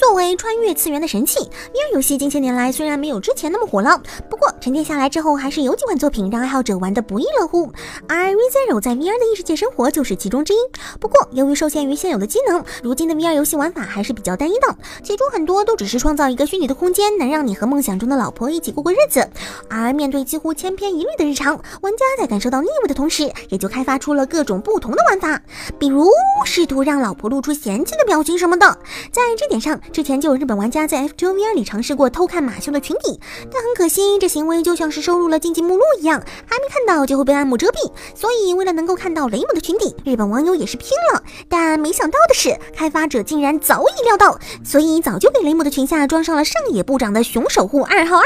作为穿越次元的神器。VR 游戏近些年来虽然没有之前那么火了，不过沉淀下来之后，还是有几款作品让爱好者玩得不亦乐乎。而 ReZero 在 VR 的异世界生活就是其中之一。不过由于受限于现有的机能，如今的 VR 游戏玩法还是比较单一的，其中很多都只是创造一个虚拟的空间，能让你和梦想中的老婆一起过过日子。而面对几乎千篇一律的日常，玩家在感受到腻味的同时，也就开发出了各种不同的玩法，比如试图让老婆露出嫌弃的表情什么的。在这点上，之前就有日本玩家在 F2 VR 里尝试过偷看马修的裙底，但很可惜，这行为为就像是收入了禁忌目录一样，还没看到就会被暗幕遮蔽。所以，为了能够看到雷姆的裙底，日本网友也是拼了。但没想到的是，开发者竟然早已料到，所以早就给雷姆的裙下装上了上野部长的熊守护二号二，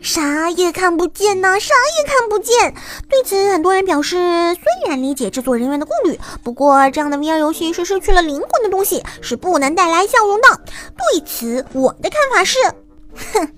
啥也看不见呐，啥也看不见。对此，很多人表示，虽然理解制作人员的顾虑，不过这样的 VR 游戏是失去了灵魂的东西，是不能带来笑容的。对此，我的看法是，哼。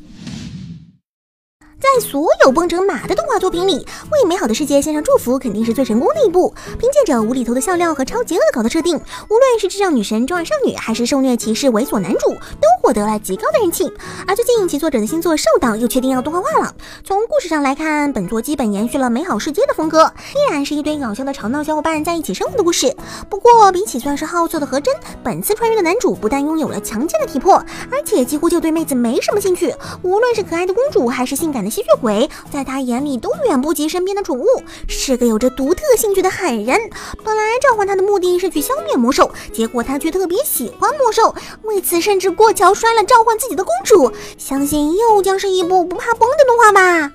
在所有蹦成马的动画作品里，为美好的世界献上祝福肯定是最成功的一部。凭借着无厘头的笑料和超级恶搞的设定，无论是智障女神中二少女，还是受虐骑士猥琐男主，都获得了极高的人气。而最近其作者的新作《兽党》又确定要动画化了。从故事上来看，本作基本延续了美好世界的风格，依然是一堆搞笑的吵闹小伙伴在一起生活的故事。不过，比起算是好色的何真，本次穿越的男主不但拥有了强健的体魄，而且几乎就对妹子没什么兴趣。无论是可爱的公主，还是性感的。吸血鬼在他眼里都远不及身边的宠物，是个有着独特兴趣的狠人。本来召唤他的目的是去消灭魔兽，结果他却特别喜欢魔兽，为此甚至过桥摔了召唤自己的公主。相信又将是一部不怕崩的动画吧。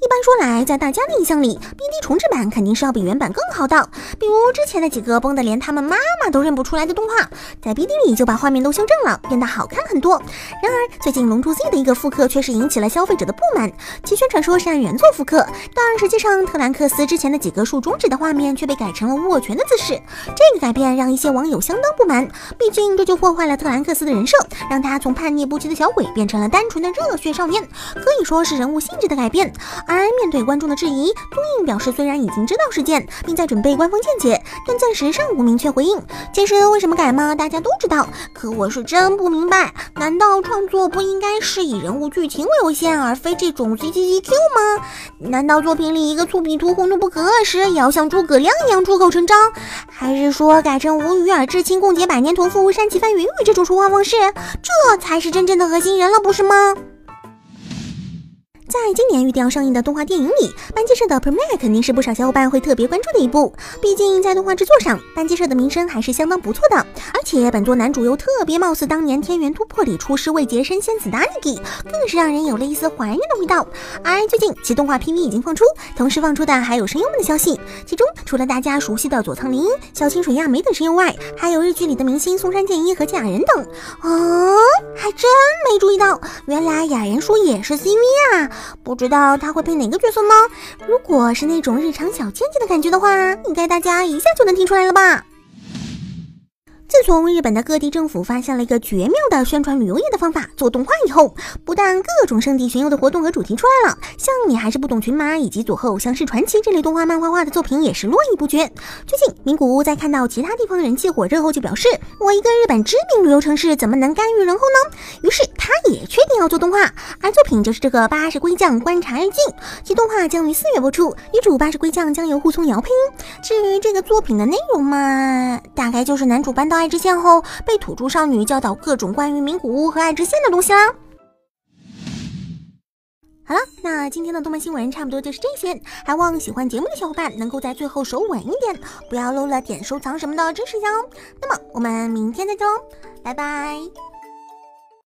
一般说来，在大家的印象里，BD 重置版肯定是要比原版更好的。比如之前的几个崩的连他们妈妈都认不出来的动画，在 BD 里就把画面都修正了，变得好看很多。然而，最近《龙珠 Z》的一个复刻却是引起了消费者的不满。其宣传说是按原作复刻，但实际上特兰克斯之前的几个竖中指的画面却被改成了握拳的姿势。这个改变让一些网友相当不满，毕竟这就破坏了特兰克斯的人设，让他从叛逆不羁的小鬼变成了单纯的热血少年，可以说是人物性质的改变。而面对观众的质疑，东映表示虽然已经知道事件，并在准备官方见解，但暂时尚无明确回应。其实为什么改吗？大家都知道，可我是真不明白，难道创作不应该是以人物剧情为优先，而非这种 C C C Q 吗？难道作品里一个粗鄙图红、怒不可遏时，也要像诸葛亮一样出口成章？还是说改成无语而至亲共结百年同父山崎翻云雨这种说话方式，这才是真正的恶心人了，不是吗？在今年预定要上映的动画电影里，班机社的 Premiere 肯定是不少小伙伴会特别关注的一部。毕竟在动画制作上，班机社的名声还是相当不错的。而且本作男主又特别貌似当年《天元突破》里出师未捷身仙子的 Aniki，更是让人有了一丝怀念的味道。而最近其动画 PV 已经放出，同时放出的还有声优们的消息。其中除了大家熟悉的佐仓绫、小清水亚美等声优外，还有日剧里的明星松山健一和假人等。哦，还真没注意到，原来雅人叔也是 CV 啊！不知道他会配哪个角色呢？如果是那种日常小贱贱的感觉的话，应该大家一下就能听出来了吧？自从日本的各地政府发现了一个绝妙的宣传旅游业的方法，做动画以后，不但各种圣地巡游的活动和主题出来了，像你还是不懂群马以及佐贺偶像式传奇这类动画漫画化的作品也是络绎不绝。最近名古屋在看到其他地方的人气火热后，就表示：“我一个日本知名旅游城市，怎么能甘于人后呢？”于是他也确定要做动画，而作品就是这个《八十龟将观察日记》，其动画将于四月播出，女主八十龟将将由户聪瑶配音。至于这个作品的内容嘛，大概就是男主搬到。爱知县后，被土著少女教导各种关于名古屋和爱知县的东西啦。好了，那今天的动漫新闻差不多就是这些，还望喜欢节目的小伙伴能够在最后手稳一点，不要漏了点收藏什么的支持一下哦。那么我们明天再见喽，拜拜。